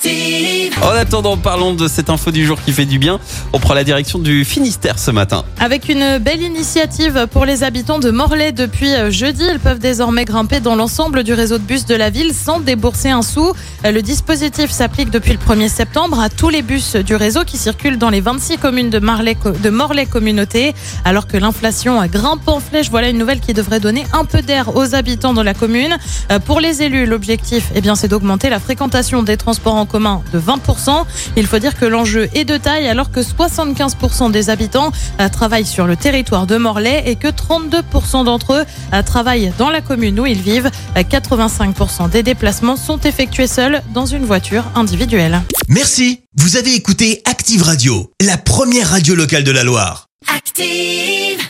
Active. En attendant, parlons de cette info du jour qui fait du bien. On prend la direction du Finistère ce matin. Avec une belle initiative pour les habitants de Morlaix depuis euh, jeudi, ils peuvent désormais grimper dans l'ensemble du réseau de bus de la ville sans débourser un sou. Euh, Le dispositif s'applique depuis le 1er septembre à tous les bus du réseau qui circulent dans les 26 communes de, Marlais, de Morlaix communauté. Alors que l'inflation grimpe en flèche, voilà une nouvelle qui devrait donner un peu d'air aux habitants de la commune. Euh, Pour les élus, l'objectif, eh bien, c'est d'augmenter la fréquentation des transports en commun de 20%. Il faut dire que l'enjeu est de taille alors que 75% des habitants euh, travaillent sur le territoire de Morlaix et que 32% d'entre eux euh, travaillent dans la commune où ils vivent. Euh, 85% des déplacements sont effectués seuls dans une voiture individuelle. Merci, vous avez écouté Active Radio, la première radio locale de la Loire. Active.